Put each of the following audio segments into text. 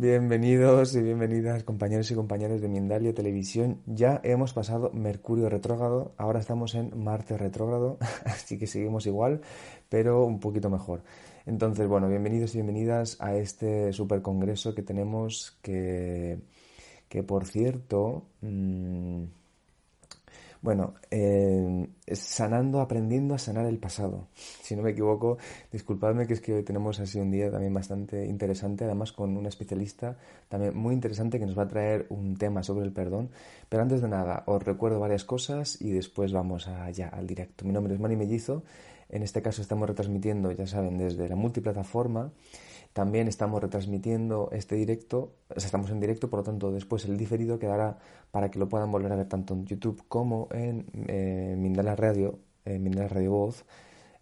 Bienvenidos y bienvenidas compañeros y compañeras de Mindalia Televisión. Ya hemos pasado Mercurio retrógrado, ahora estamos en Marte retrógrado, así que seguimos igual, pero un poquito mejor. Entonces, bueno, bienvenidos y bienvenidas a este super congreso que tenemos que, que por cierto, mmm, bueno, eh, sanando, aprendiendo a sanar el pasado. Si no me equivoco, disculpadme que es que hoy tenemos así un día también bastante interesante, además con un especialista también muy interesante que nos va a traer un tema sobre el perdón. Pero antes de nada, os recuerdo varias cosas y después vamos allá al directo. Mi nombre es Mani Mellizo. En este caso estamos retransmitiendo, ya saben, desde la multiplataforma. También estamos retransmitiendo este directo, o sea, estamos en directo, por lo tanto después el diferido quedará para que lo puedan volver a ver tanto en YouTube como en eh, Mindala Radio, en Mindala Radio Voz,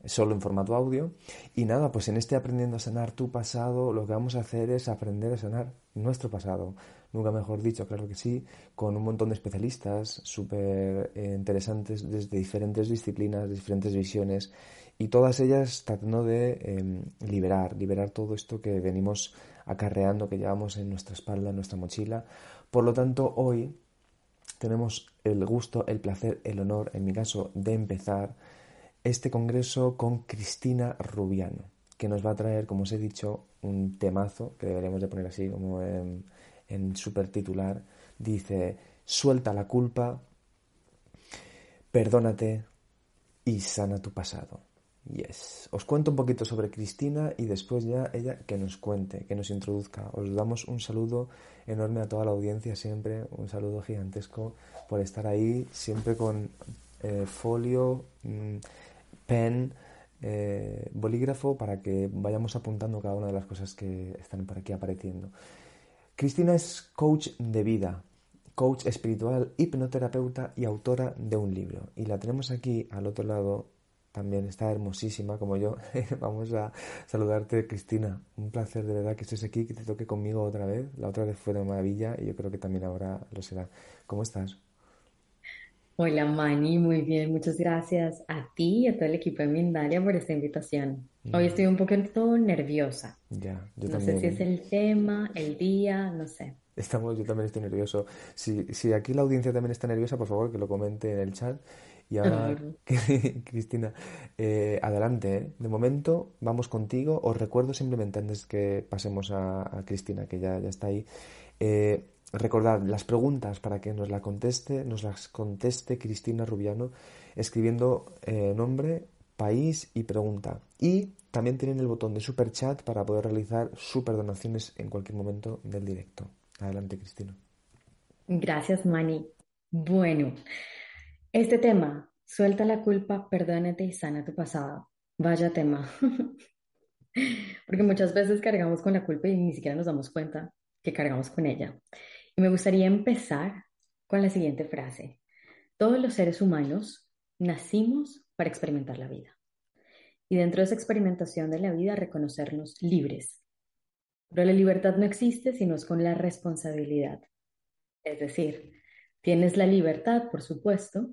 solo en formato audio. Y nada, pues en este Aprendiendo a Sanar tu pasado, lo que vamos a hacer es aprender a sanar nuestro pasado. Nunca mejor dicho, claro que sí, con un montón de especialistas súper eh, interesantes desde diferentes disciplinas, diferentes visiones y todas ellas tratando de eh, liberar, liberar todo esto que venimos acarreando, que llevamos en nuestra espalda, en nuestra mochila. Por lo tanto, hoy tenemos el gusto, el placer, el honor, en mi caso, de empezar este congreso con Cristina Rubiano, que nos va a traer, como os he dicho, un temazo, que deberíamos de poner así como en, en super titular. Dice, suelta la culpa, perdónate y sana tu pasado. Yes. Os cuento un poquito sobre Cristina y después ya ella que nos cuente, que nos introduzca. Os damos un saludo enorme a toda la audiencia siempre, un saludo gigantesco por estar ahí, siempre con eh, folio, mmm, pen, eh, bolígrafo para que vayamos apuntando cada una de las cosas que están por aquí apareciendo. Cristina es coach de vida, coach espiritual, hipnoterapeuta y autora de un libro. Y la tenemos aquí al otro lado también está hermosísima como yo. Vamos a saludarte, Cristina. Un placer de verdad que estés aquí, que te toque conmigo otra vez. La otra vez fue de maravilla y yo creo que también ahora lo será. ¿Cómo estás? Hola Mani, muy bien, muchas gracias a ti y a todo el equipo de Mindalia por esta invitación. Hoy estoy un poquito nerviosa. Ya, yo No también. sé si es el tema, el día, no sé. Estamos, yo también estoy nervioso. Si, si aquí la audiencia también está nerviosa, por favor que lo comente en el chat. Y ahora, Cristina, eh, adelante. ¿eh? De momento, vamos contigo. Os recuerdo simplemente, antes que pasemos a, a Cristina, que ya, ya está ahí, eh, recordad las preguntas para que nos la conteste, nos las conteste Cristina Rubiano, escribiendo eh, nombre, país y pregunta. Y también tienen el botón de super chat para poder realizar super donaciones en cualquier momento del directo. Adelante, Cristina. Gracias, Mani. Bueno, este tema, suelta la culpa, perdónate y sana tu pasado. Vaya tema. Porque muchas veces cargamos con la culpa y ni siquiera nos damos cuenta que cargamos con ella. Y me gustaría empezar con la siguiente frase. Todos los seres humanos nacimos para experimentar la vida. Y dentro de esa experimentación de la vida, reconocernos libres. Pero la libertad no existe si no es con la responsabilidad. Es decir, Tienes la libertad, por supuesto,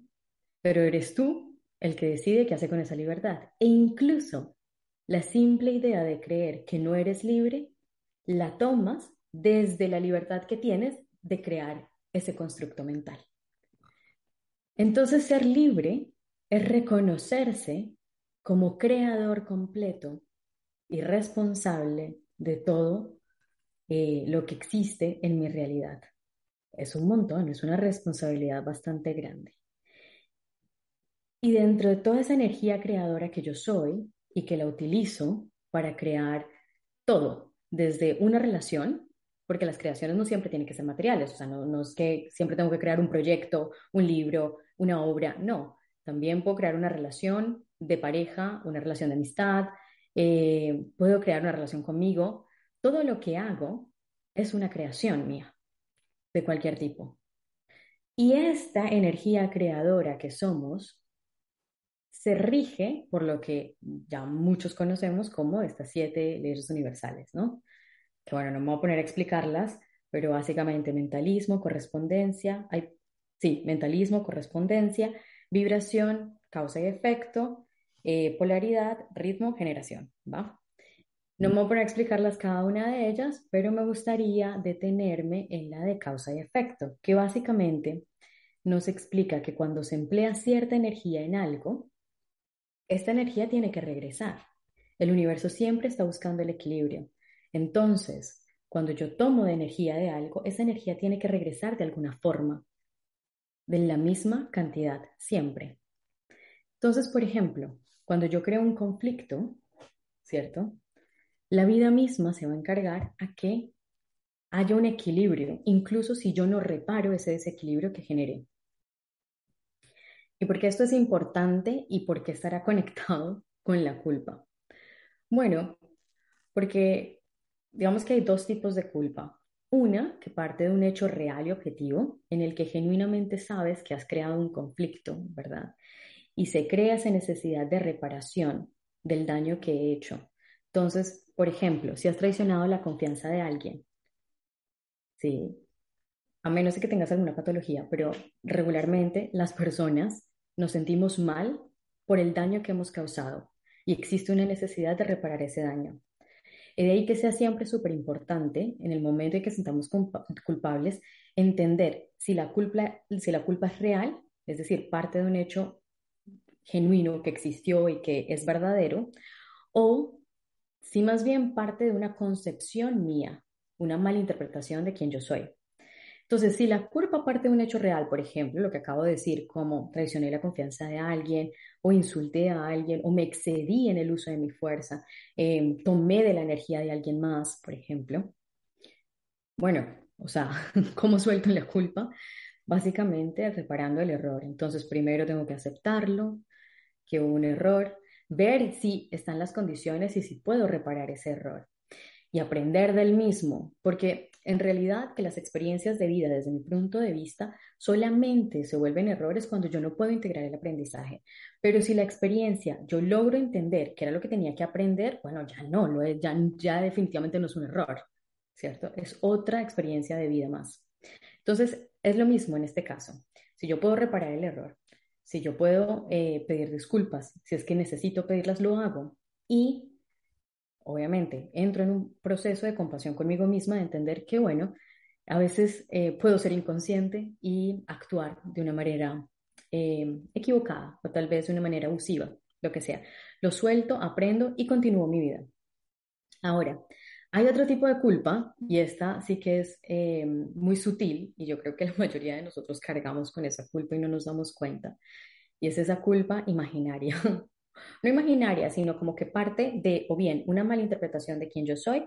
pero eres tú el que decide qué hace con esa libertad. E incluso la simple idea de creer que no eres libre, la tomas desde la libertad que tienes de crear ese constructo mental. Entonces, ser libre es reconocerse como creador completo y responsable de todo eh, lo que existe en mi realidad. Es un montón, es una responsabilidad bastante grande. Y dentro de toda esa energía creadora que yo soy y que la utilizo para crear todo, desde una relación, porque las creaciones no siempre tienen que ser materiales, o sea, no, no, es que siempre tengo que crear un proyecto, un libro, una obra, no, también puedo crear una relación de pareja, una relación de amistad, eh, puedo crear una relación conmigo, todo lo que hago es una creación mía, de cualquier tipo. Y esta energía creadora que somos se rige por lo que ya muchos conocemos como estas siete leyes universales, ¿no? Que bueno, no me voy a poner a explicarlas, pero básicamente mentalismo, correspondencia, sí, mentalismo, correspondencia, vibración, causa y efecto, eh, polaridad, ritmo, generación, ¿va? No me voy a poner a explicarlas cada una de ellas, pero me gustaría detenerme en la de causa y efecto, que básicamente nos explica que cuando se emplea cierta energía en algo, esta energía tiene que regresar. El universo siempre está buscando el equilibrio. Entonces, cuando yo tomo de energía de algo, esa energía tiene que regresar de alguna forma, de la misma cantidad, siempre. Entonces, por ejemplo, cuando yo creo un conflicto, ¿cierto? La vida misma se va a encargar a que haya un equilibrio, incluso si yo no reparo ese desequilibrio que generé. ¿Y por qué esto es importante y por qué estará conectado con la culpa? Bueno, porque digamos que hay dos tipos de culpa. Una que parte de un hecho real y objetivo en el que genuinamente sabes que has creado un conflicto, ¿verdad? y se crea esa necesidad de reparación del daño que he hecho. Entonces, por ejemplo, si has traicionado la confianza de alguien, ¿sí? a menos de que tengas alguna patología, pero regularmente las personas nos sentimos mal por el daño que hemos causado y existe una necesidad de reparar ese daño. Y de ahí que sea siempre súper importante, en el momento en que sentamos culpables, entender si la, culpa, si la culpa es real, es decir, parte de un hecho genuino que existió y que es verdadero, o si más bien parte de una concepción mía, una mala interpretación de quién yo soy. Entonces, si la culpa parte de un hecho real, por ejemplo, lo que acabo de decir, como traicioné la confianza de alguien, o insulté a alguien, o me excedí en el uso de mi fuerza, em, tomé de la energía de alguien más, por ejemplo, bueno, o sea, ¿cómo suelto la culpa? Básicamente reparando el error. Entonces, primero tengo que aceptarlo, que hubo un error, ver si están las condiciones y si puedo reparar ese error y aprender del mismo, porque en realidad que las experiencias de vida desde mi punto de vista solamente se vuelven errores cuando yo no puedo integrar el aprendizaje. Pero si la experiencia yo logro entender que era lo que tenía que aprender, bueno, ya no, lo es, ya, ya definitivamente no es un error, ¿cierto? Es otra experiencia de vida más. Entonces, es lo mismo en este caso. Si yo puedo reparar el error, si yo puedo eh, pedir disculpas, si es que necesito pedirlas, lo hago. Y obviamente entro en un proceso de compasión conmigo misma, de entender que, bueno, a veces eh, puedo ser inconsciente y actuar de una manera eh, equivocada o tal vez de una manera abusiva, lo que sea. Lo suelto, aprendo y continúo mi vida. Ahora, hay otro tipo de culpa y esta sí que es eh, muy sutil y yo creo que la mayoría de nosotros cargamos con esa culpa y no nos damos cuenta. Y es esa culpa imaginaria. no imaginaria, sino como que parte de o bien una mala interpretación de quién yo soy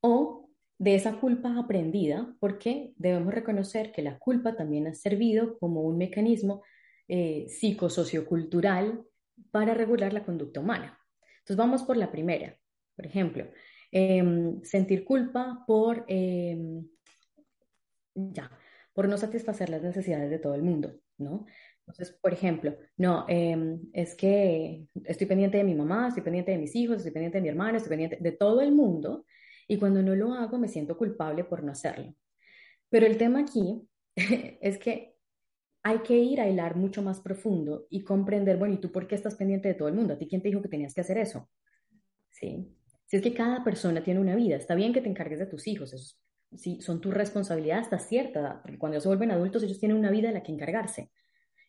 o de esa culpa aprendida, porque debemos reconocer que la culpa también ha servido como un mecanismo eh, psicosociocultural para regular la conducta humana. Entonces vamos por la primera. Por ejemplo, Em, sentir culpa por, em, ya, por no satisfacer las necesidades de todo el mundo, ¿no? Entonces, por ejemplo, no, em, es que estoy pendiente de mi mamá, estoy pendiente de mis hijos, estoy pendiente de mi hermano, estoy pendiente de todo el mundo, y cuando no lo hago me siento culpable por no hacerlo. Pero el tema aquí es que hay que ir a hilar mucho más profundo y comprender, bueno, ¿y tú por qué estás pendiente de todo el mundo? ¿A ti quién te dijo que tenías que hacer eso? ¿Sí? Si es que cada persona tiene una vida, está bien que te encargues de tus hijos, eso, sí, son tu responsabilidad hasta cierta edad, cuando se vuelven adultos ellos tienen una vida de la que encargarse.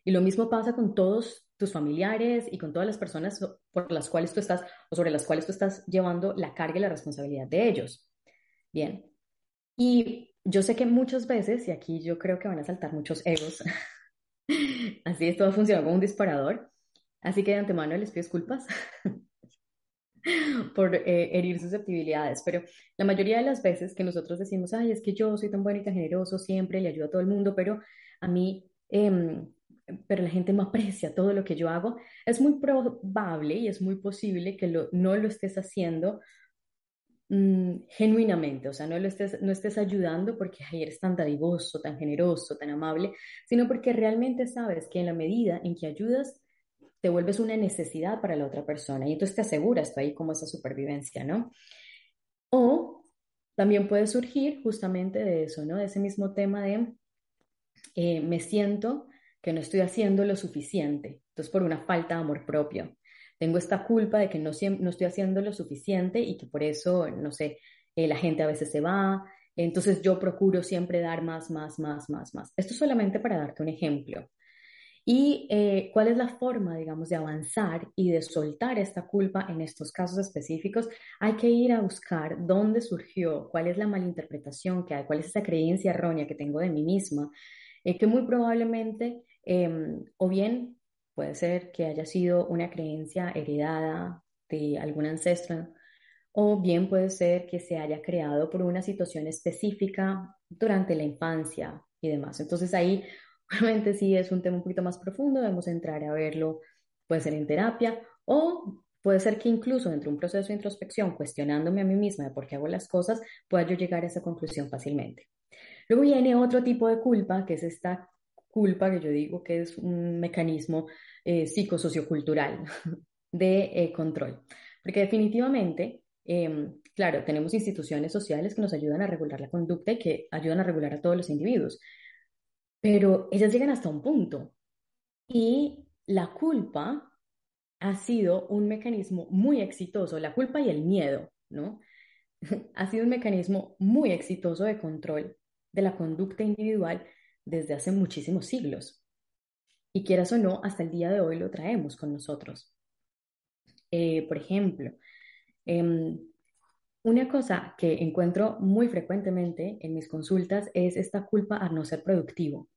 Y lo mismo pasa con todos tus familiares y con todas las personas por las cuales tú estás o sobre las cuales tú estás llevando la carga y la responsabilidad de ellos. Bien. Y yo sé que muchas veces, y aquí yo creo que van a saltar muchos egos, así esto va a como un disparador, así que de antemano les pido disculpas por eh, herir susceptibilidades, pero la mayoría de las veces que nosotros decimos, ay, es que yo soy tan bueno y tan generoso, siempre le ayudo a todo el mundo, pero a mí eh, pero la gente no aprecia todo lo que yo hago, es muy probable y es muy posible que no lo estés haciendo mm, genuinamente, o sea, no lo estés, no estés ayudando porque eres tan dadivoso, tan generoso, tan amable, sino porque realmente sabes que en la medida en que ayudas, te vuelves una necesidad para la otra persona y entonces te aseguras tú ahí como esa supervivencia, ¿no? O también puede surgir justamente de eso, ¿no? De ese mismo tema de eh, me siento que no estoy haciendo lo suficiente. Entonces, por una falta de amor propio. Tengo esta culpa de que no, no estoy haciendo lo suficiente y que por eso, no sé, eh, la gente a veces se va. Entonces, yo procuro siempre dar más, más, más, más, más. Esto solamente para darte un ejemplo. ¿Y eh, cuál es la forma, digamos, de avanzar y de soltar esta culpa en estos casos específicos? Hay que ir a buscar dónde surgió, cuál es la malinterpretación que hay, cuál es esa creencia errónea que tengo de mí misma, eh, que muy probablemente Em, o bien puede ser que haya sido una creencia heredada de algún ancestro, o bien puede ser que se haya creado por una situación específica durante la infancia y demás. Entonces ahí, obviamente, sí es un tema un poquito más profundo, debemos entrar a verlo, puede ser en terapia, o puede ser que incluso dentro de un proceso de introspección, cuestionándome a mí misma de por qué hago las cosas, pueda yo llegar a esa conclusión fácilmente. Luego viene otro tipo de culpa, que es esta culpa, que yo digo que es un mecanismo eh, psicosociocultural de eh, control. Porque definitivamente, em, claro, tenemos instituciones sociales que nos ayudan a regular la conducta y que ayudan a regular a todos los individuos, pero ellas llegan hasta un punto. Y la culpa ha sido un mecanismo muy exitoso, la culpa y el miedo, ¿no? ha sido un mecanismo muy exitoso de control de la conducta individual desde hace muchísimos siglos. Y quieras o no, hasta el día de hoy lo traemos con nosotros. Eh, por ejemplo, em, una cosa que encuentro muy frecuentemente en mis consultas es esta culpa a no ser productivo.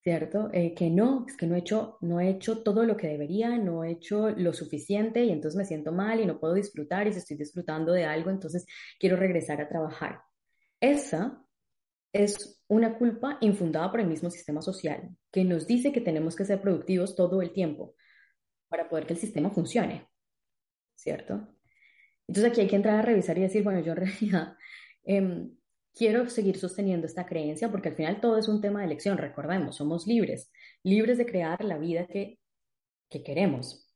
¿Cierto? Eh, que no, es que no he, hecho, no he hecho todo lo que debería, no he hecho lo suficiente y entonces me siento mal y no puedo disfrutar y si estoy disfrutando de algo, entonces quiero regresar a trabajar. Esa es una culpa infundada por el mismo sistema social, que nos dice que tenemos que ser productivos todo el tiempo para poder que el sistema funcione, ¿cierto? Entonces aquí hay que entrar a revisar y decir, bueno, yo en realidad em, quiero seguir sosteniendo esta creencia porque al final todo es un tema de elección, recordemos, somos libres, libres de crear la vida que, que queremos,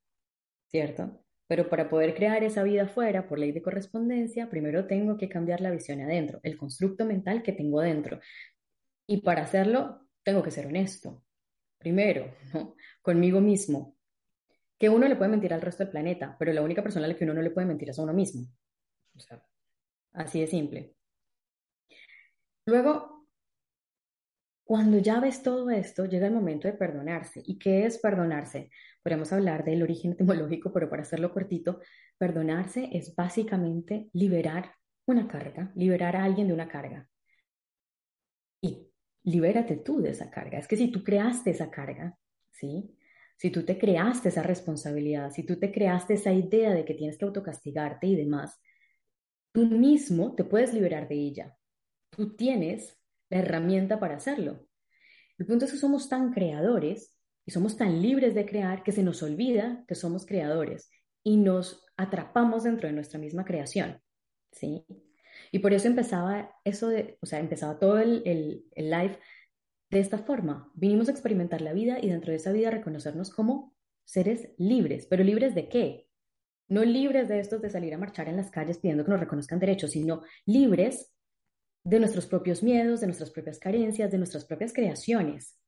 ¿cierto? Pero para poder crear esa vida afuera por ley de correspondencia, primero tengo que cambiar la visión adentro, el constructo mental que tengo dentro. Y para hacerlo, tengo que ser honesto. Primero, ¿no? conmigo mismo. Que uno le puede mentir al resto del planeta, pero la única persona a la que uno no le puede mentir es a uno mismo. O sea, así de simple. Luego, cuando ya ves todo esto, llega el momento de perdonarse. ¿Y qué es perdonarse? Podríamos hablar del origen etimológico, pero para hacerlo cortito, perdonarse es básicamente liberar una carga, liberar a alguien de una carga. Y libérate tú de esa carga. Es que si tú creaste esa carga, ¿sí? Si tú te creaste esa responsabilidad, si tú te creaste esa idea de que tienes que autocastigarte y demás, tú mismo te puedes liberar de ella. Tú tienes la herramienta para hacerlo. El punto es que somos tan creadores y somos tan libres de crear que se nos olvida que somos creadores y nos atrapamos dentro de nuestra misma creación, ¿sí? Y por eso empezaba eso de, o sea, empezaba todo el, el, el live de esta forma. Vinimos a experimentar la vida y dentro de esa vida reconocernos como seres libres, pero libres de qué? No libres de estos de salir a marchar en las calles pidiendo que nos reconozcan derechos, sino libres de nuestros propios miedos, de nuestras propias carencias, de nuestras propias creaciones,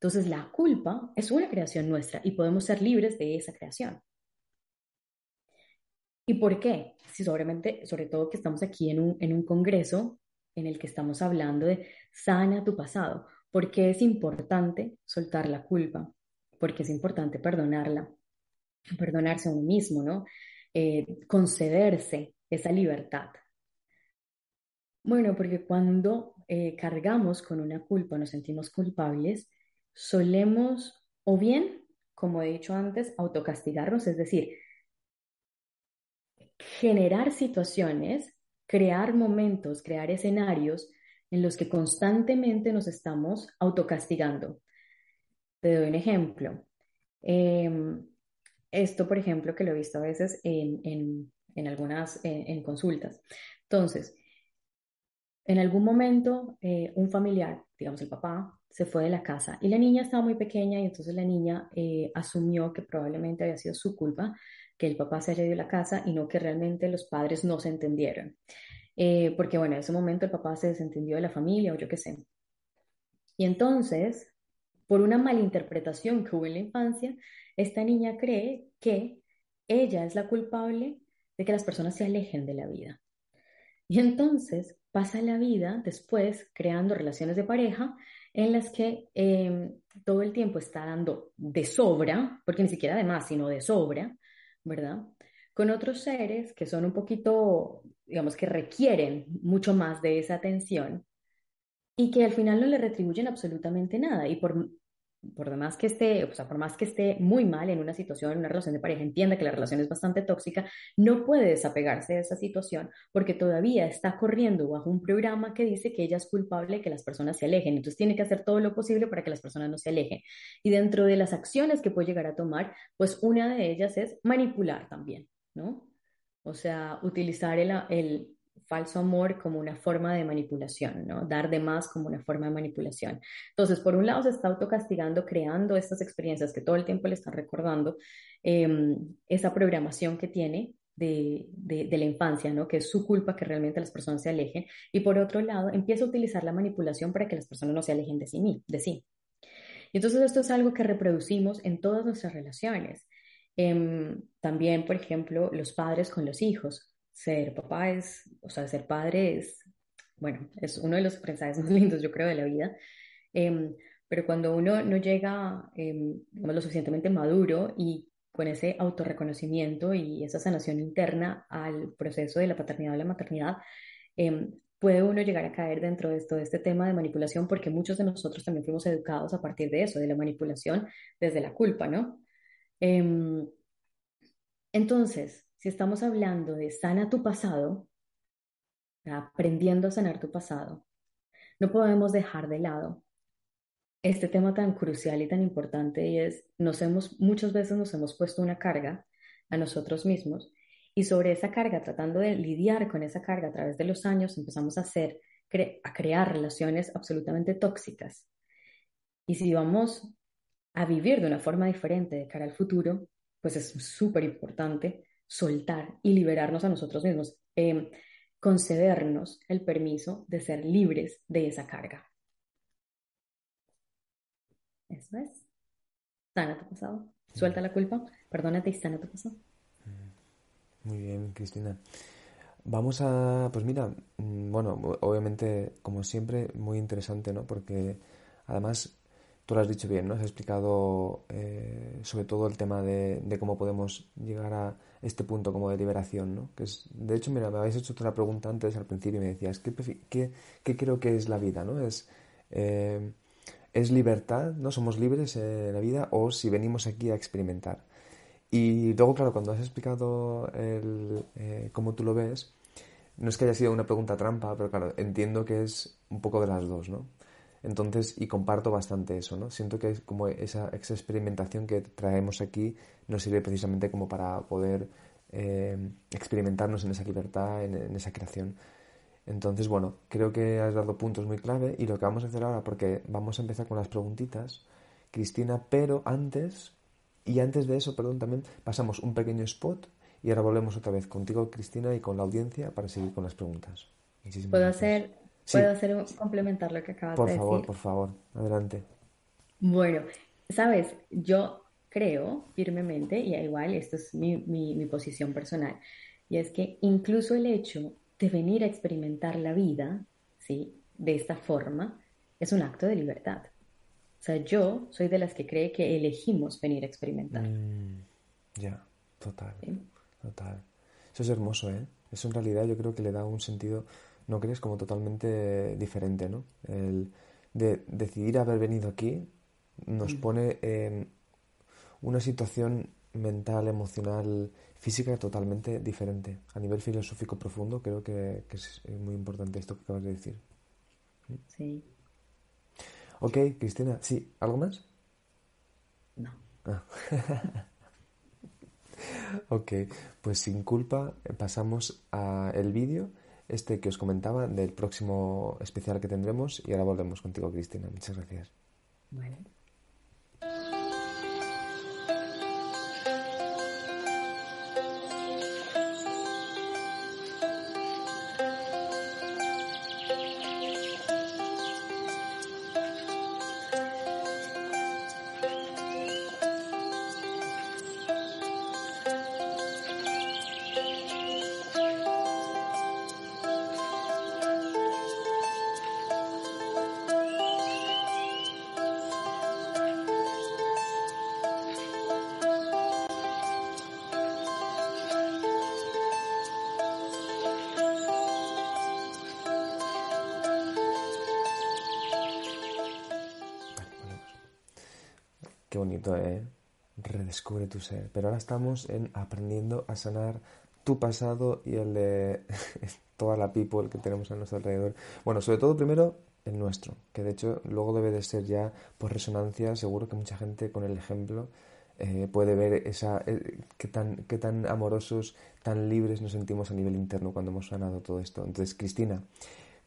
Entonces, la culpa es una creación nuestra y podemos ser libres de esa creación. ¿Y por qué? Si sobremente, sobre todo que estamos aquí en un, en un congreso en el que estamos hablando de sana tu pasado. ¿Por qué es importante soltar la culpa? Porque es importante perdonarla, perdonarse a uno mismo, ¿no? Eh, concederse esa libertad. Bueno, porque cuando eh, cargamos con una culpa, nos sentimos culpables, solemos o bien, como he dicho antes, autocastigarnos, es decir, generar situaciones, crear momentos, crear escenarios en los que constantemente nos estamos autocastigando. Te doy un ejemplo. Em, esto, por ejemplo, que lo he visto a veces en, algunas en, consultas. Entonces, en algún momento, eh, un familiar, digamos el papá, se fue de la casa y la niña estaba muy pequeña y entonces la niña eh, asumió que probablemente había sido su culpa que el papá se haya ido de la casa y no que realmente los padres no se entendieron. Eh, porque bueno, en ese momento el papá se desentendió de la familia o yo qué sé. Y entonces, por una malinterpretación que hubo en la infancia, esta niña cree que ella es la culpable de que las personas se alejen de la vida. Y entonces pasa la vida después creando relaciones de pareja en las que em, todo el tiempo está dando de sobra, porque ni siquiera de más, sino de sobra, ¿verdad? Con otros seres que son un poquito, digamos, que requieren mucho más de esa atención y que al final no le retribuyen absolutamente nada. Y por por más que esté, o sea, por más que esté muy mal en una situación, en una relación de pareja, entienda que la relación es bastante tóxica, no puede desapegarse de esa situación porque todavía está corriendo bajo un programa que dice que ella es culpable que las personas se alejen. Entonces tiene que hacer todo lo posible para que las personas no se alejen. Y dentro de las acciones que puede llegar a tomar, pues una de ellas es manipular también, ¿no? O sea, utilizar el falso amor como una forma de manipulación, ¿no? Dar de más como una forma de manipulación. Entonces, por un lado se está autocastigando, creando estas experiencias que todo el tiempo le están recordando, em, esa programación que tiene de, de, la infancia, ¿no? Que es su culpa que realmente las personas se alejen. Y por otro lado, empieza a utilizar la manipulación para que las personas no se alejen de sí. De sí. Y entonces esto es algo que reproducimos en todas nuestras relaciones. Em, también, por ejemplo, los padres con los hijos ser papá es, o sea, ser padre es, bueno, es uno de los aprendizajes más lindos, yo creo, de la vida. Em, pero cuando uno no llega, eh, lo suficientemente maduro y con ese autorreconocimiento y esa sanación interna al proceso de la paternidad o la maternidad, em, puede uno llegar a caer dentro de esto, de este tema de manipulación, porque muchos de nosotros también fuimos educados a partir de eso, de la manipulación desde la culpa, ¿no? entonces, si estamos hablando de sana tu pasado, aprendiendo a sanar tu pasado, no podemos dejar de lado este tema tan crucial y tan importante y es, nos hemos, muchas veces nos hemos puesto una carga a nosotros mismos y sobre esa carga, tratando de lidiar con esa carga a través de los años, empezamos a hacer, a crear relaciones absolutamente tóxicas. Y si vamos a vivir de una forma diferente de cara al futuro, pues es súper importante soltar y liberarnos a nosotros mismos, em, concedernos el permiso de ser libres de esa carga. Eso es. Sana tu pasado. Suelta la culpa, perdónate y sana tu pasado. Muy bien, Cristina. Vamos a, pues mira, mm, bueno, obviamente, como siempre, muy interesante, ¿no? Porque además tú lo has dicho bien, ¿no? Has explicado eh, sobre todo el tema de, cómo podemos llegar a este punto como de liberación, ¿no? Que es, de hecho, mira, me habéis hecho otra pregunta antes al principio y me decías, ¿qué, creo que es la vida, ¿no? Es, eh, ¿Es libertad, ¿no? ¿Somos libres en la vida o si venimos aquí a experimentar? Y luego, claro, cuando has explicado el, eh, cómo tú lo ves, no es que haya sido una pregunta trampa, pero claro, entiendo que es un poco de las dos, ¿no? Entonces, y comparto bastante eso, ¿no? Siento que es como esa, experimentación que traemos aquí nos sirve precisamente como para poder eh, experimentarnos en esa libertad, en, esa creación. Entonces, bueno, creo que has dado puntos muy clave y lo que vamos a hacer ahora, porque vamos a empezar con las preguntitas, Cristina, pero antes, y antes de eso, perdón, también pasamos un pequeño spot y ahora volvemos otra vez contigo, Cristina, y con la audiencia para seguir con las preguntas. ¿Puedo hacer ¿Puedo hacer complementar lo que acabas por de favor, decir? Por favor, por favor, adelante. Bueno, sabes, yo creo firmemente, y igual esto es mi, mi posición personal, y es que incluso el hecho de venir a experimentar la vida, ¿sí? De esta forma, es un acto de libertad. O sea, yo soy de las que cree que elegimos venir a experimentar. Mm, ya, total, total. Eso es hermoso, ¿eh? Eso en realidad yo creo que le da un sentido, ¿no crees? Como totalmente diferente, ¿no? El de decidir haber venido aquí nos mm. pone en una situación mental, emocional, física totalmente diferente. A nivel filosófico profundo creo que, es muy importante esto que acabas de decir. ¿Mm? Sí. Ok, Cristina, ¿sí? ¿Algo más? No. Ah. ok, pues sin culpa eh, pasamos al vídeo, este que os comentaba del próximo especial que tendremos y ahora volvemos contigo, Cristina. Muchas gracias. Pero ahora estamos en aprendiendo a sanar tu pasado y el de toda la people que tenemos a nuestro alrededor. Bueno, sobre todo primero el nuestro, que de hecho luego debe de ser ya por resonancia, seguro que mucha gente con el ejemplo eh, puede ver esa eh, qué tan qué tan amorosos, tan libres nos sentimos a nivel interno cuando hemos sanado todo esto. Entonces, Cristina,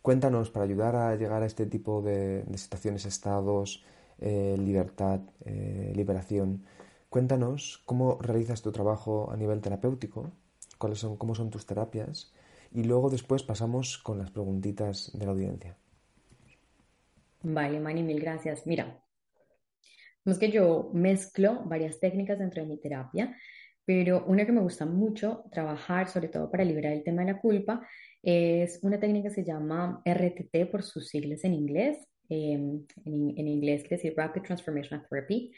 cuéntanos para ayudar a llegar a este tipo de, de situaciones, estados, eh, libertad, eh, liberación. Cuéntanos cómo realizas tu trabajo a nivel terapéutico, cuáles son, cómo son tus terapias y luego después pasamos con las preguntitas de la audiencia. Vale, Mani, mil gracias. Mira, es que yo mezclo varias técnicas dentro de mi terapia, pero una que me gusta mucho trabajar, sobre todo para liberar el tema de la culpa, es una técnica que se llama RTT por sus siglas en inglés, Em, en, inglés quiere decir Rapid Transformational Therapy,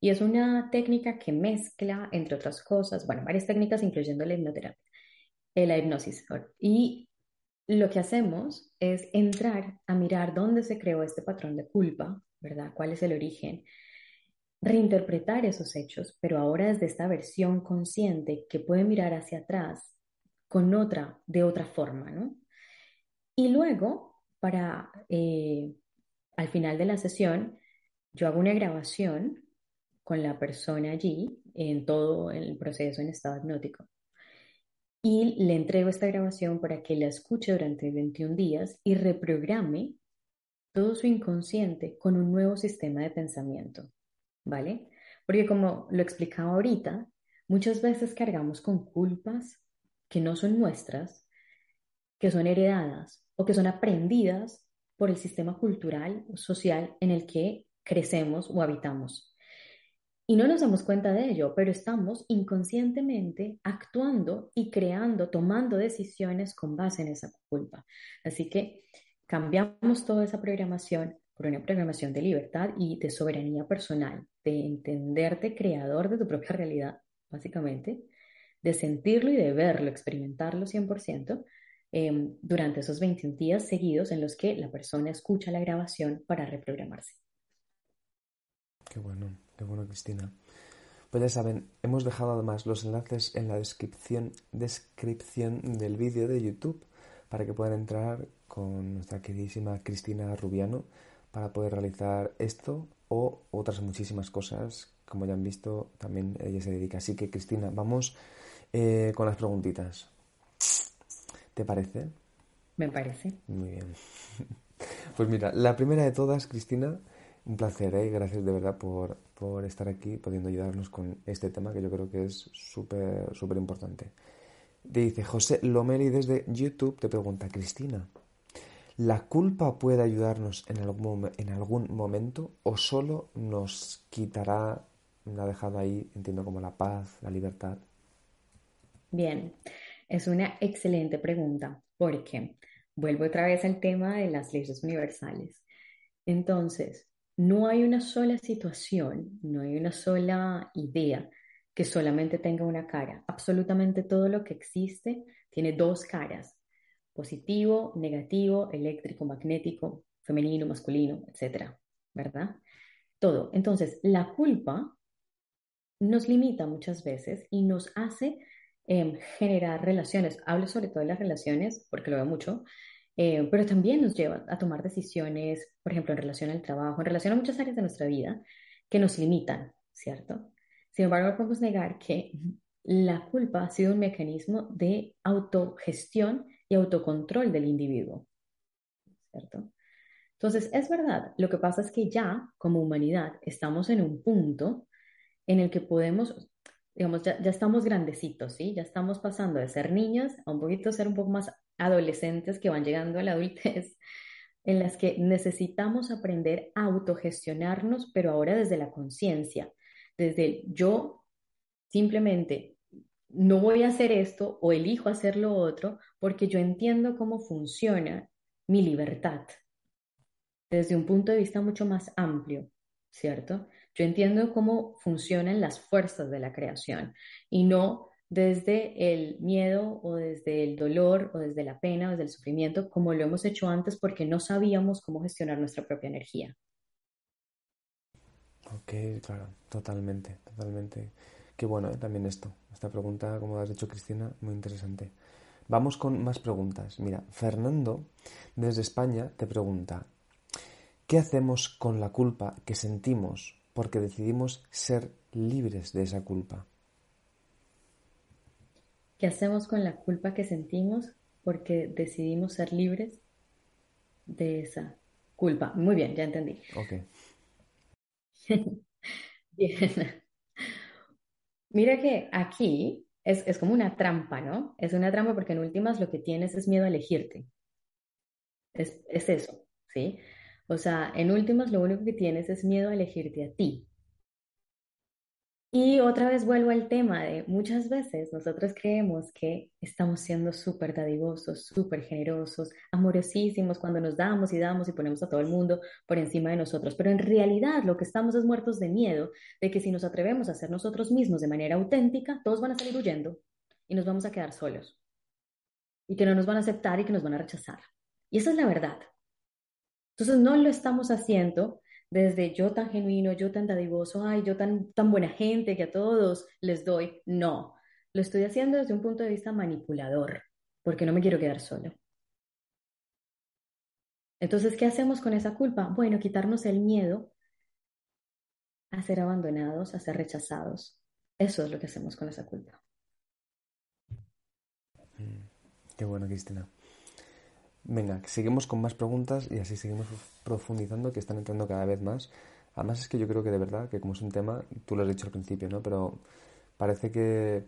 y es una técnica que mezcla, entre otras cosas, bueno, varias técnicas, incluyendo la hipnoterapia, eh, la hipnosis. Y lo que hacemos es entrar a mirar dónde se creó este patrón de culpa, ¿verdad? ¿Cuál es el origen? Reinterpretar esos hechos, pero ahora desde esta versión consciente que puede mirar hacia atrás con otra, de otra forma, ¿no? Y luego, para eh, al final de la sesión, yo hago una grabación con la persona allí en todo el proceso en estado hipnótico. Y le entrego esta grabación para que la escuche durante 21 días y reprograme todo su inconsciente con un nuevo sistema de pensamiento. ¿Vale? Porque como lo explicaba ahorita, muchas veces cargamos con culpas que no son nuestras, que son heredadas o que son aprendidas por el sistema cultural, social en el que crecemos o habitamos. Y no nos damos cuenta de ello, pero estamos inconscientemente actuando y creando, tomando decisiones con base en esa culpa. Así que cambiamos toda esa programación por una programación de libertad y de soberanía personal, de entenderte creador de tu propia realidad, básicamente, de sentirlo y de verlo, experimentarlo 100%, Em, durante esos 21 días seguidos en los que la persona escucha la grabación para reprogramarse. Qué bueno, qué bueno, Cristina. Pues ya saben, hemos dejado además los enlaces en la descripción, descripción del vídeo de YouTube para que puedan entrar con nuestra queridísima Cristina Rubiano para poder realizar esto o otras muchísimas cosas. Como ya han visto, también ella se dedica. Así que, Cristina, vamos eh, con las preguntitas. ¿Te parece? Me parece. Muy bien. Pues mira, la primera de todas, Cristina, un placer, ¿eh? gracias de verdad por, por estar aquí, pudiendo ayudarnos con este tema que yo creo que es súper, súper importante. Te dice José Lomeli desde YouTube, te pregunta, Cristina, ¿La culpa puede ayudarnos en algún, en algún momento o solo nos quitará, la ha dejado ahí, entiendo como la paz, la libertad? Bien, es una excelente pregunta porque vuelvo otra vez al tema de las leyes universales. Entonces, no hay una sola situación, no hay una sola idea que solamente tenga una cara. Absolutamente todo lo que existe tiene dos caras, positivo, negativo, eléctrico, magnético, femenino, masculino, etcétera, ¿verdad? Todo. Entonces, la culpa nos limita muchas veces y nos hace em, generar relaciones. Hablo sobre todo de las relaciones, porque lo veo mucho, eh, pero también nos lleva a tomar decisiones, por ejemplo, en relación al trabajo, en relación a muchas áreas de nuestra vida que nos limitan, ¿cierto? Sin embargo, no podemos negar que la culpa ha sido un mecanismo de autogestión y autocontrol del individuo, ¿cierto? Entonces, es verdad, lo que pasa es que ya como humanidad estamos en un punto en el que podemos, digamos, ya, ya estamos grandecitos, ¿sí? Ya estamos pasando de ser niños a un poquito ser un poco más adolescentes que van llegando a la adultez, en las que necesitamos aprender a autogestionarnos, pero ahora desde la conciencia, desde el yo simplemente no voy a hacer esto o elijo hacer lo otro porque yo entiendo cómo funciona mi libertad desde un punto de vista mucho más amplio, ¿cierto? Yo entiendo cómo funcionan las fuerzas de la creación y no desde el miedo o desde el dolor o desde la pena o desde el sufrimiento, como lo hemos hecho antes porque no sabíamos cómo gestionar nuestra propia energía. Ok, claro, totalmente, totalmente. Qué bueno ¿eh? también esto. Esta pregunta, como has dicho Cristina, muy interesante. Vamos con más preguntas. Mira, Fernando desde España te pregunta, ¿qué hacemos con la culpa que sentimos porque decidimos ser libres de esa culpa? ¿Qué hacemos con la culpa que sentimos porque decidimos ser libres de esa culpa? Muy bien, ya entendí. Ok. Bien. Mira que aquí es, es como una trampa, ¿no? Es una trampa porque en últimas lo que tienes es miedo a elegirte. Es, es eso, ¿sí? O sea, en últimas lo único que tienes es miedo a elegirte a ti. Y otra vez vuelvo al tema de muchas veces nosotros creemos que estamos siendo súper dadivosos, súper generosos, amorosísimos cuando nos damos y damos y ponemos a todo el mundo por encima de nosotros, pero en realidad lo que estamos es muertos de miedo de que si nos atrevemos a ser nosotros mismos de manera auténtica, todos van a salir huyendo y nos vamos a quedar solos y que no nos van a aceptar y que nos van a rechazar. Y esa es la verdad. Entonces no lo estamos haciendo desde yo tan genuino, yo tan dadivoso, ay, yo tan, tan buena gente que a todos les doy. No, lo estoy haciendo desde un punto de vista manipulador, porque no me quiero quedar solo. Entonces, ¿qué hacemos con esa culpa? Bueno, quitarnos el miedo a ser abandonados, a ser rechazados. Eso es lo que hacemos con esa culpa. Mm, qué bueno, Cristina. Venga, seguimos con más preguntas y así seguimos profundizando, que están entrando cada vez más. Además es que yo creo que de verdad, que como es un tema, tú lo has dicho al principio, ¿no? Pero parece que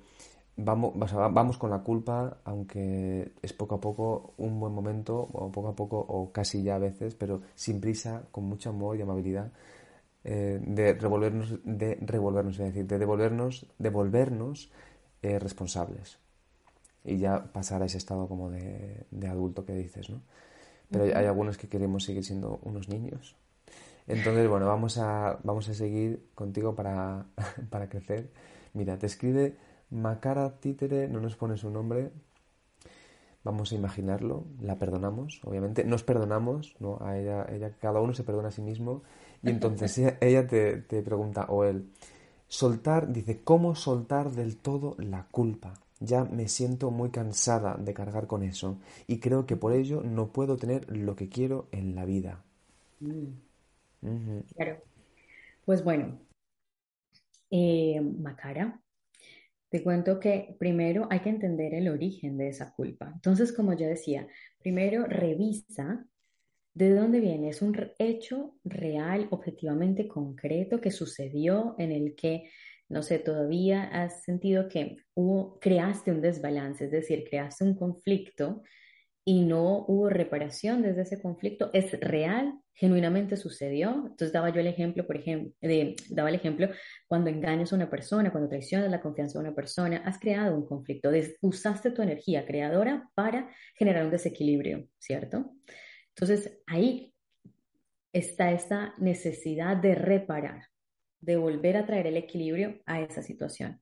vamos, vamos con la culpa, aunque es poco a poco un buen momento, o poco a poco, o casi ya a veces, pero sin prisa, con mucho amor y amabilidad, eh, de revolvernos, de revolvernos, es decir, de devolvernos, devolvernos eh, responsables y ya pasar a ese estado como de, adulto que dices, ¿no? Pero hay, algunos que queremos seguir siendo unos niños. Entonces, bueno, vamos a, vamos a seguir contigo para, para crecer. Mira, te escribe Macara Títere, no nos pone su nombre. Vamos a imaginarlo, la perdonamos, obviamente. Nos perdonamos, ¿no? A ella, ella cada uno se perdona a sí mismo. Y entonces ella, ella te, te pregunta, o él, soltar, dice, ¿cómo soltar del todo la culpa? Ya me siento muy cansada de cargar con eso y creo que por ello no puedo tener lo que quiero en la vida. Mm. Claro. Pues bueno, eh, Macara, te cuento que primero hay que entender el origen de esa culpa. Entonces, como yo decía, primero revisa de dónde viene. Es un hecho real, objetivamente concreto que sucedió en el que no sé, todavía has sentido que hubo, creaste un desbalance, es decir, creaste un conflicto y no hubo reparación desde ese conflicto, es real, genuinamente sucedió. Entonces daba yo el ejemplo, por ejemplo, daba el ejemplo cuando engañas a una persona, cuando traicionas la confianza de una persona, has creado un conflicto, usaste tu energía creadora para generar un desequilibrio, ¿cierto? Entonces ahí está esta necesidad de reparar, de volver a traer el equilibrio a esa situación.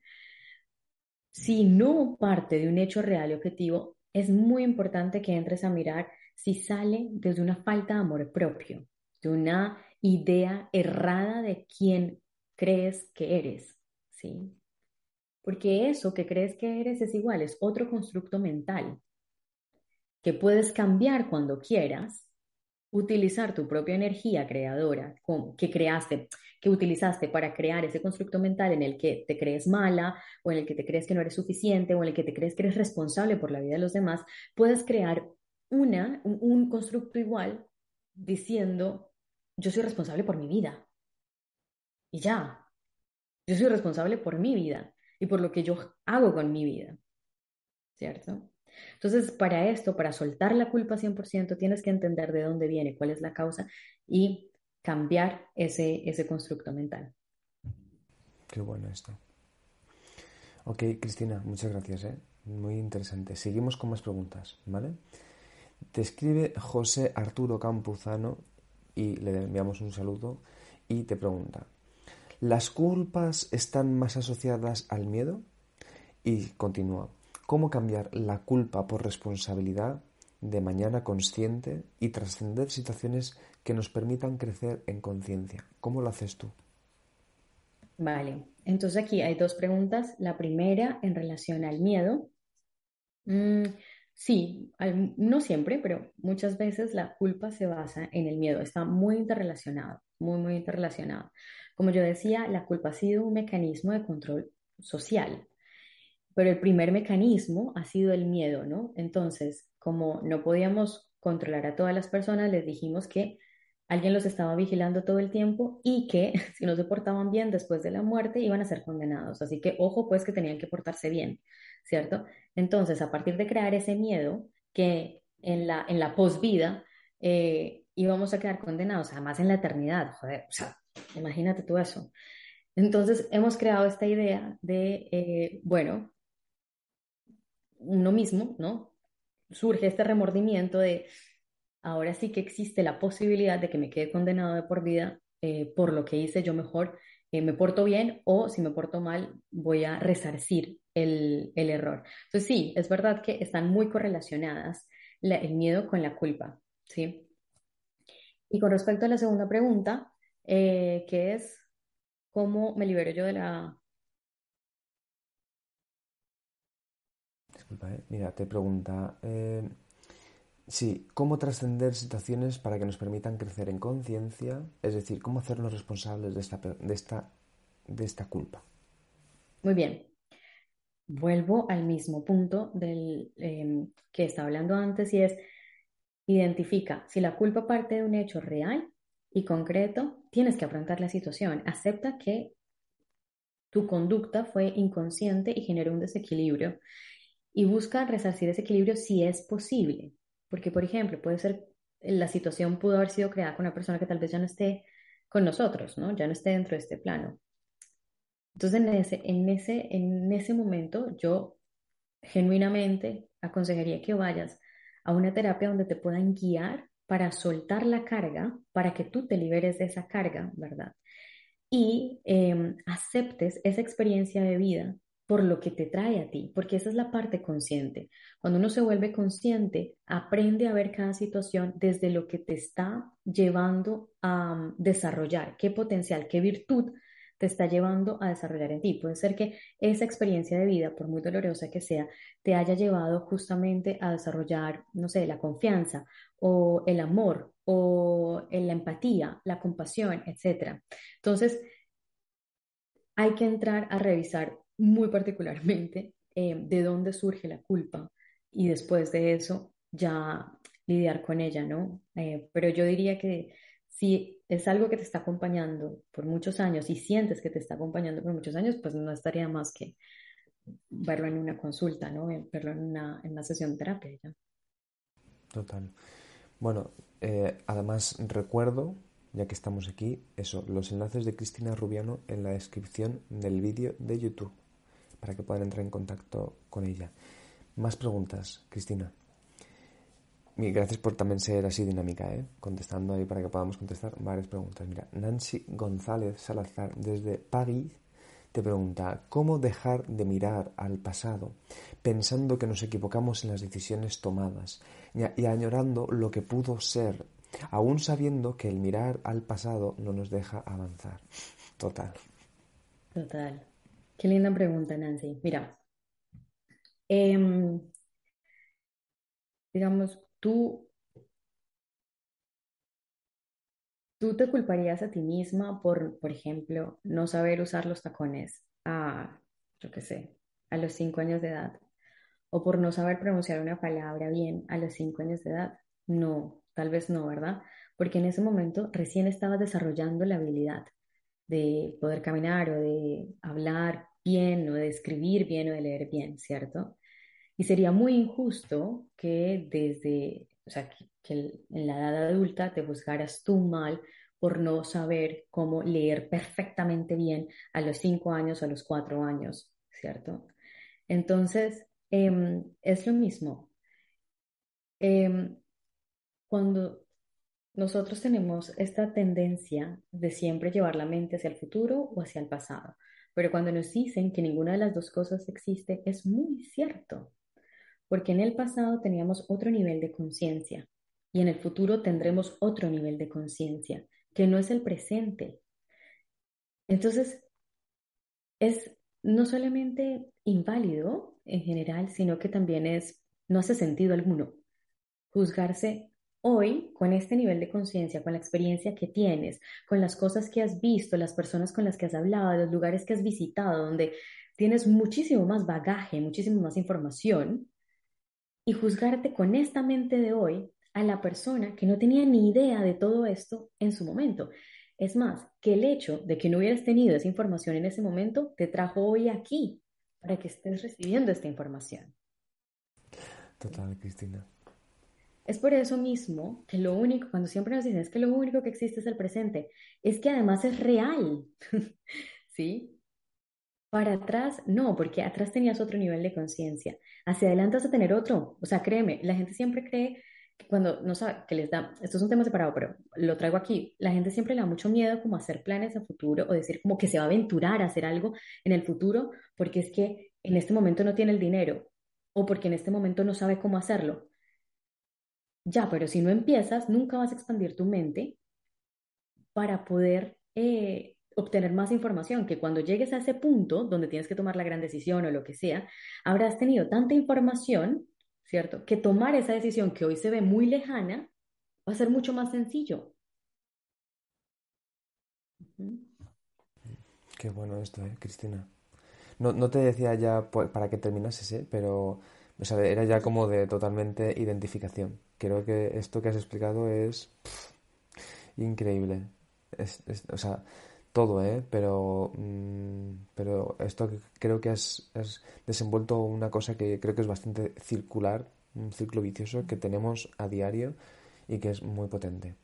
Si no parte de un hecho real y objetivo, es muy importante que entres a mirar si sale desde una falta de amor propio, de una idea errada de quién crees que eres, ¿sí? Porque eso que crees que eres es igual, es otro constructo mental que puedes cambiar cuando quieras, utilizar tu propia energía creadora que creaste, que utilizaste para crear ese constructo mental en el que te crees mala o en el que te crees que no eres suficiente o en el que te crees que eres responsable por la vida de los demás, puedes crear una, un, constructo igual diciendo, yo soy responsable por mi vida. Y ya, yo soy responsable por mi vida y por lo que yo hago con mi vida. ¿Cierto? Entonces, para esto, para soltar la culpa 100%, tienes que entender de dónde viene, cuál es la causa y cambiar ese, ese constructo mental. Qué bueno esto. Ok, Cristina, muchas gracias. ¿eh? Muy interesante. Seguimos con más preguntas, ¿vale? Te escribe José Arturo Campuzano y le enviamos un saludo y te pregunta, ¿las culpas están más asociadas al miedo? Y continúa, ¿cómo cambiar la culpa por responsabilidad de mañana consciente y trascender situaciones que nos permitan crecer en conciencia. ¿Cómo lo haces tú? Vale, entonces aquí hay dos preguntas. La primera en relación al miedo. Mm, sí, no siempre, pero muchas veces la culpa se basa en el miedo. Está muy interrelacionado, muy, muy interrelacionado. Como yo decía, la culpa ha sido un mecanismo de control social, pero el primer mecanismo ha sido el miedo, ¿no? Entonces, como no podíamos controlar a todas las personas, les dijimos que alguien los estaba vigilando todo el tiempo y que si no se portaban bien después de la muerte iban a ser condenados. Así que ojo pues que tenían que portarse bien, ¿cierto? Entonces, a partir de crear ese miedo que en la, en la posvida eh, íbamos a quedar condenados, además en la eternidad, joder, o sea, imagínate tú eso. Entonces, hemos creado esta idea de, eh, bueno, uno mismo, ¿no? Surge este remordimiento de, ahora sí que existe la posibilidad de que me quede condenado de por vida eh, por lo que hice yo mejor, eh, me porto bien o si me porto mal voy a resarcir el, error. Entonces sí, es verdad que están muy correlacionadas el miedo con la culpa, ¿sí? Y con respecto a la segunda pregunta, eh, que es, ¿cómo me libero yo de la... Disculpa, mira, te pregunta... Sí, cómo trascender situaciones para que nos permitan crecer en conciencia, es decir, cómo hacernos responsables de esta, de esta, de esta culpa. Muy bien. Vuelvo al mismo punto del em, que estaba hablando antes y es identifica si la culpa parte de un hecho real y concreto, tienes que afrontar la situación. Acepta que tu conducta fue inconsciente y generó un desequilibrio y busca resarcir ese equilibrio si es posible. Porque, por ejemplo, puede ser, la situación pudo haber sido creada con una persona que tal vez ya no esté con nosotros, ¿no? Ya no esté dentro de este plano. Entonces, en ese, en ese, en ese momento, yo genuinamente aconsejaría que vayas a una terapia donde te puedan guiar para soltar la carga, para que tú te liberes de esa carga, ¿verdad? Y em, aceptes esa experiencia de vida por lo que te trae a ti, porque esa es la parte consciente. Cuando uno se vuelve consciente, aprende a ver cada situación desde lo que te está llevando a desarrollar, qué potencial, qué virtud te está llevando a desarrollar en ti. Puede ser que esa experiencia de vida, por muy dolorosa que sea, te haya llevado justamente a desarrollar, no sé, la confianza o el amor o la empatía, la compasión, etc. Entonces, hay que entrar a revisar muy particularmente eh, de dónde surge la culpa y después de eso ya lidiar con ella, ¿no? Eh, pero yo diría que si es algo que te está acompañando por muchos años y sientes que te está acompañando por muchos años, pues no estaría más que verlo en una consulta, ¿no? Verlo en una, en una sesión de terapia. ¿ya? Total. Bueno, eh, además recuerdo, ya que estamos aquí, eso, los enlaces de Cristina Rubiano en la descripción del vídeo de YouTube, para que puedan entrar en contacto con ella. Más preguntas, Cristina. Gracias por también ser así dinámica, ¿eh? contestando ahí para que podamos contestar varias preguntas. Mira, Nancy González Salazar desde París te pregunta, ¿cómo dejar de mirar al pasado pensando que nos equivocamos en las decisiones tomadas y añorando lo que pudo ser, aún sabiendo que el mirar al pasado no nos deja avanzar? Total. Total. Qué linda pregunta, Nancy. Mira, em, digamos, tú ¿Tú te culparías a ti misma por, por ejemplo, no saber usar los tacones a, qué sé, a los cinco años de edad? ¿O por no saber pronunciar una palabra bien a los cinco años de edad? No, tal vez no, ¿verdad? Porque en ese momento recién estabas desarrollando la habilidad de poder caminar o de hablar bien o de escribir bien o de leer bien, ¿cierto? Y sería muy injusto que desde, o sea, que en la edad adulta te juzgaras tú mal por no saber cómo leer perfectamente bien a los cinco años a los cuatro años, ¿cierto? Entonces, em, es lo mismo. Em, cuando nosotros tenemos esta tendencia de siempre llevar la mente hacia el futuro o hacia el pasado, pero cuando nos dicen que ninguna de las dos cosas existe, es muy cierto, porque en el pasado teníamos otro nivel de conciencia, y en el futuro tendremos otro nivel de conciencia, que no es el presente. Entonces, es no solamente inválido en general, sino que también es, no hace sentido alguno juzgarse hoy con este nivel de conciencia, con la experiencia que tienes, con las cosas que has visto, las personas con las que has hablado, los lugares que has visitado, donde tienes muchísimo más bagaje, muchísimo más información, y juzgarte con esta mente de hoy a la persona que no tenía ni idea de todo esto en su momento. Es más, que el hecho de que no hubieras tenido esa información en ese momento te trajo hoy aquí para que estés recibiendo esta información. Total, Cristina. Es por eso mismo que lo único, cuando siempre nos dicen es que lo único que existe es el presente, es que además es real. ¿Sí? Para atrás, no, porque atrás tenías otro nivel de conciencia. Hacia adelante vas a tener otro. O sea, créeme, la gente siempre cree cuando no sabe, que les da, esto es un tema separado, pero lo traigo aquí, la gente siempre le da mucho miedo como hacer planes a futuro o decir como que se va a aventurar a hacer algo en el futuro porque es que en este momento no tiene el dinero o porque en este momento no sabe cómo hacerlo. Ya, pero si no empiezas, nunca vas a expandir tu mente para poder eh, obtener más información, que cuando llegues a ese punto donde tienes que tomar la gran decisión o lo que sea, habrás tenido tanta información ¿cierto? Que tomar esa decisión que hoy se ve muy lejana va a ser mucho más sencillo. Qué bueno esto, ¿eh, Cristina? No, no te decía ya para que terminases, ¿eh? pero era ya como de totalmente identificación. Creo que esto que has explicado es increíble. Es, o sea, todo, ¿eh? Pero, mm, pero esto creo que has, desenvuelto una cosa que creo que es bastante circular, un ciclo vicioso que tenemos a diario y que es muy potente.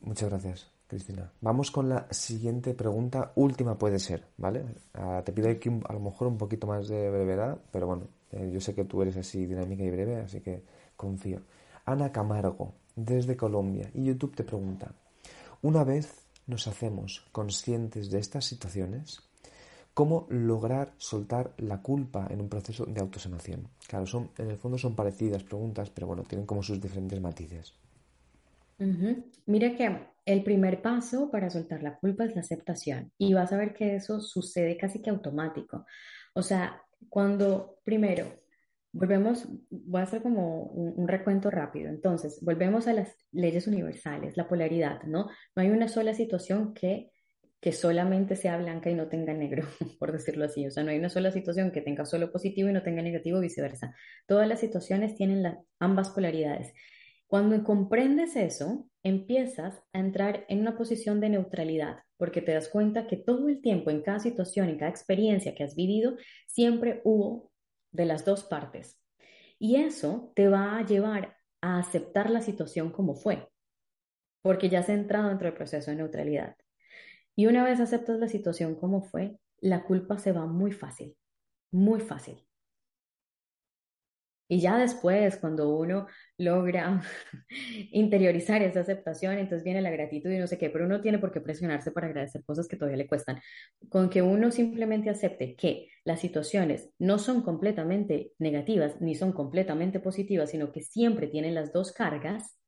Muchas gracias, Cristina. Vamos con la siguiente pregunta, última puede ser, ¿vale? Ah, te pido aquí a lo mejor un poquito más de brevedad, pero bueno, eh, yo sé que tú eres así dinámica y breve, así que confío. Ana Camargo, desde Colombia, y YouTube te pregunta, una vez nos hacemos conscientes de estas situaciones, cómo lograr soltar la culpa en un proceso de autosanación. Claro, son, en el fondo son parecidas preguntas, pero bueno, tienen como sus diferentes matices. Mira que el primer paso para soltar la culpa es la aceptación y vas a ver que eso sucede casi que automático. O sea, cuando primero Volvemos, voy a hacer como un, recuento rápido. Entonces, volvemos a las leyes universales, la polaridad, ¿no? No hay una sola situación que, que solamente sea blanca y no tenga negro, por decirlo así. O sea, no hay una sola situación que tenga solo positivo y no tenga negativo, viceversa. Todas las situaciones tienen las ambas polaridades. Cuando comprendes eso, empiezas a entrar en una posición de neutralidad, porque te das cuenta que todo el tiempo, en cada situación, en cada experiencia que has vivido, siempre hubo de las dos partes. Y eso te va a llevar a aceptar la situación como fue, porque ya has entrado dentro del proceso de neutralidad. Y una vez aceptas la situación como fue, la culpa se va muy fácil, muy fácil. Y ya después, cuando uno logra interiorizar esa aceptación, entonces viene la gratitud y no sé qué, pero uno tiene por qué presionarse para agradecer cosas que todavía le cuestan. Con que uno simplemente acepte que las situaciones no son completamente negativas ni son completamente positivas, sino que siempre tienen las dos cargas,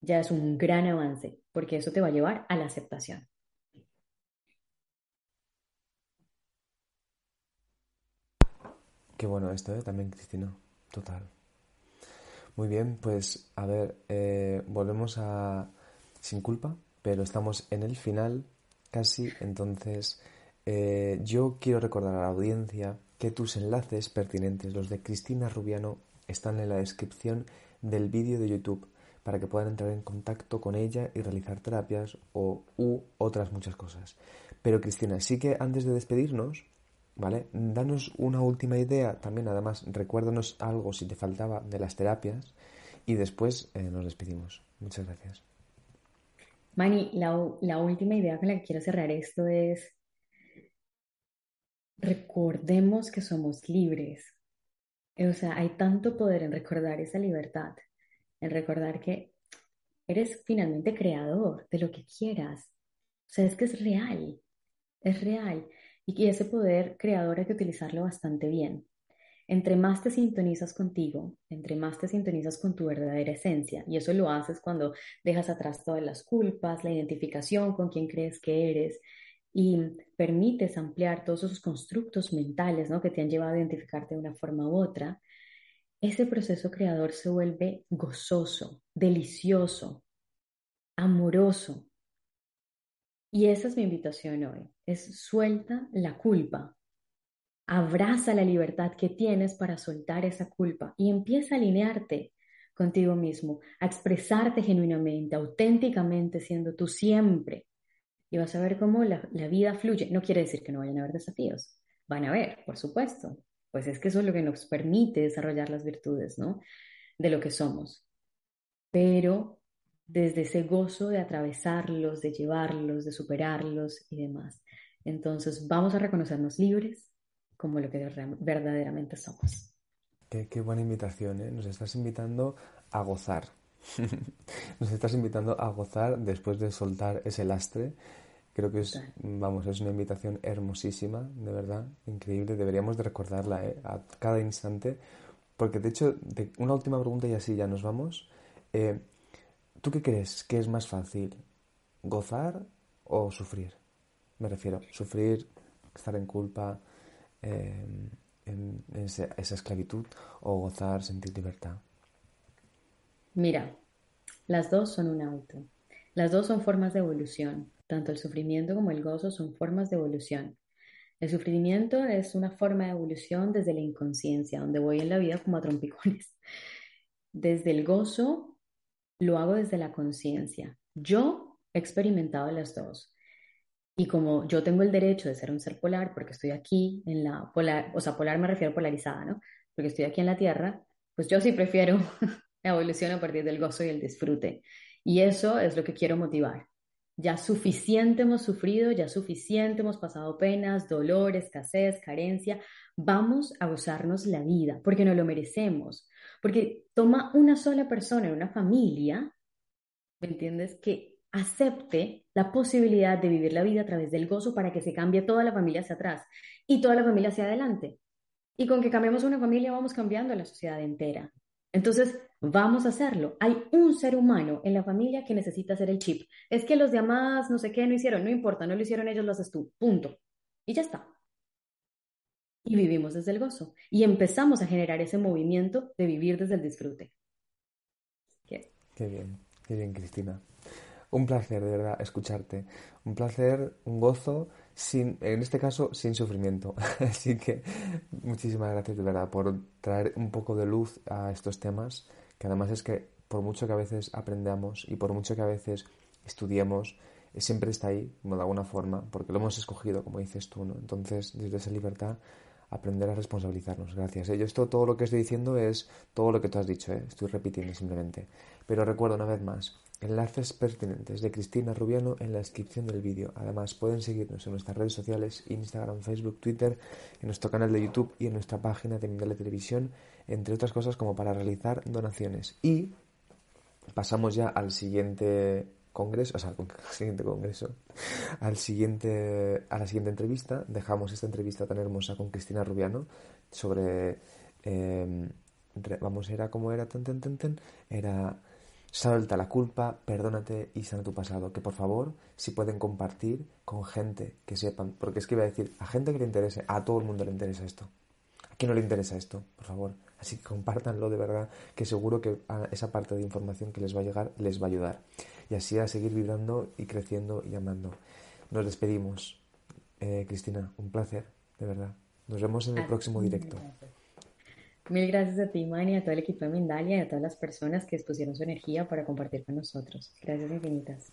ya es un gran avance, porque eso te va a llevar a la aceptación. Qué bueno esto, ¿eh? También, Cristina. Total. Muy bien, pues a ver, eh, volvemos a Sin culpa, pero estamos en el final casi, entonces eh, yo quiero recordar a la audiencia que tus enlaces pertinentes, los de Cristina Rubiano, están en la descripción del vídeo de YouTube para que puedan entrar en contacto con ella y realizar terapias o u otras muchas cosas. Pero Cristina, sí que antes de despedirnos, ¿vale? Danos una última idea, también además recuérdanos algo si te faltaba de las terapias y después eh, nos despedimos. Muchas gracias. Mani, la, la última idea con la que quiero cerrar esto es, recordemos que somos libres. O sea, hay tanto poder en recordar esa libertad, en recordar que eres finalmente creador de lo que quieras. O sea, es que es real, es real. Y ese poder creador hay que utilizarlo bastante bien. Entre más te sintonizas contigo, entre más te sintonizas con tu verdadera esencia, y eso lo haces cuando dejas atrás todas las culpas, la identificación con quien crees que eres, y permites ampliar todos esos constructos mentales ¿no? que te han llevado a identificarte de una forma u otra, ese proceso creador se vuelve gozoso, delicioso, amoroso, y esa es mi invitación hoy, es suelta la culpa. Abraza la libertad que tienes para soltar esa culpa y empieza a alinearte contigo mismo, a expresarte genuinamente, auténticamente, siendo tú siempre. Y vas a ver cómo la, vida fluye. No quiere decir que no vayan a haber desafíos. Van a haber, por supuesto. Pues es que eso es lo que nos permite desarrollar las virtudes, ¿no? De lo que somos. Pero desde ese gozo de atravesarlos, de llevarlos, de superarlos y demás. Entonces vamos a reconocernos libres como lo que verdaderamente somos. Qué, buena invitación, ¿eh? Nos estás invitando a gozar. Nos estás invitando a gozar después de soltar ese lastre. Creo que es, vamos, es una invitación hermosísima, de verdad, increíble. Deberíamos de recordarla ¿eh? a cada instante. Porque de hecho, de, una última pregunta y así ya nos vamos. Eh, ¿Tú qué crees que es más fácil? ¿Gozar o sufrir? Me refiero, sufrir, estar en culpa, em, en, esa, esclavitud o gozar, sentir libertad. Mira, las dos son un auto. Las dos son formas de evolución. Tanto el sufrimiento como el gozo son formas de evolución. El sufrimiento es una forma de evolución desde la inconsciencia, donde voy en la vida como a trompicones. Desde el gozo lo hago desde la conciencia. Yo he experimentado las dos. Y como yo tengo el derecho de ser un ser polar, porque estoy aquí en la polar, o sea, polar me refiero a polarizada, ¿no? Porque estoy aquí en la Tierra, pues yo sí prefiero la evolución a partir del gozo y el disfrute. Y eso es lo que quiero motivar. Ya suficiente hemos sufrido, ya suficiente hemos pasado penas, dolor, escasez, carencia. Vamos a gozarnos la vida, porque no lo merecemos. Porque toma una sola persona en una familia, ¿me entiendes? Que acepte la posibilidad de vivir la vida a través del gozo para que se cambie toda la familia hacia atrás y toda la familia hacia adelante. Y con que cambiemos una familia vamos cambiando la sociedad entera. Entonces, vamos a hacerlo. Hay un ser humano en la familia que necesita hacer el chip. Es que los demás, no sé qué, no hicieron, no importa, no lo hicieron ellos, lo haces tú. Punto. Y ya está y vivimos desde el gozo. Y empezamos a generar ese movimiento de vivir desde el disfrute. Qué bien, qué bien, Cristina. Un placer, de verdad, escucharte. Un placer, un gozo, sin, en este caso, sin sufrimiento. Así que muchísimas gracias, de verdad, por traer un poco de luz a estos temas, que además es que por mucho que a veces aprendamos y por mucho que a veces estudiemos, siempre está ahí, de alguna forma, porque lo hemos escogido, como dices tú, ¿no? Entonces, desde esa libertad, aprender a responsabilizarnos. Gracias. ¿eh? Yo esto, todo lo que estoy diciendo es todo lo que tú has dicho, ¿eh? estoy repitiendo simplemente. Pero recuerdo una vez más, enlaces pertinentes de Cristina Rubiano en la descripción del vídeo. Además, pueden seguirnos en nuestras redes sociales, Instagram, Facebook, Twitter, en nuestro canal de YouTube y en nuestra página de Mindale Televisión, entre otras cosas como para realizar donaciones. Y pasamos ya al siguiente congreso, o sea, al siguiente congreso, al siguiente, a la siguiente entrevista. Dejamos esta entrevista tan hermosa con Cristina Rubiano sobre, eh, vamos, era como era, ten, ten, ten, ten, era Salta la culpa, perdónate y sana tu pasado. Que por favor, si pueden compartir con gente que sepan, porque es que iba a decir, a gente que le interese, a todo el mundo le interesa esto. ¿A quién no le interesa esto? Por favor. Así que compártanlo de verdad, que seguro que esa parte de información que les va a llegar les va a ayudar. Y así a seguir vibrando y creciendo y amando. Nos despedimos. Eh, Cristina, un placer, de verdad. Nos vemos en el próximo directo. Mil gracias a ti, Mani, a todo el equipo de Mindalia y a todas las personas que expusieron su energía para compartir con nosotros. Gracias infinitas.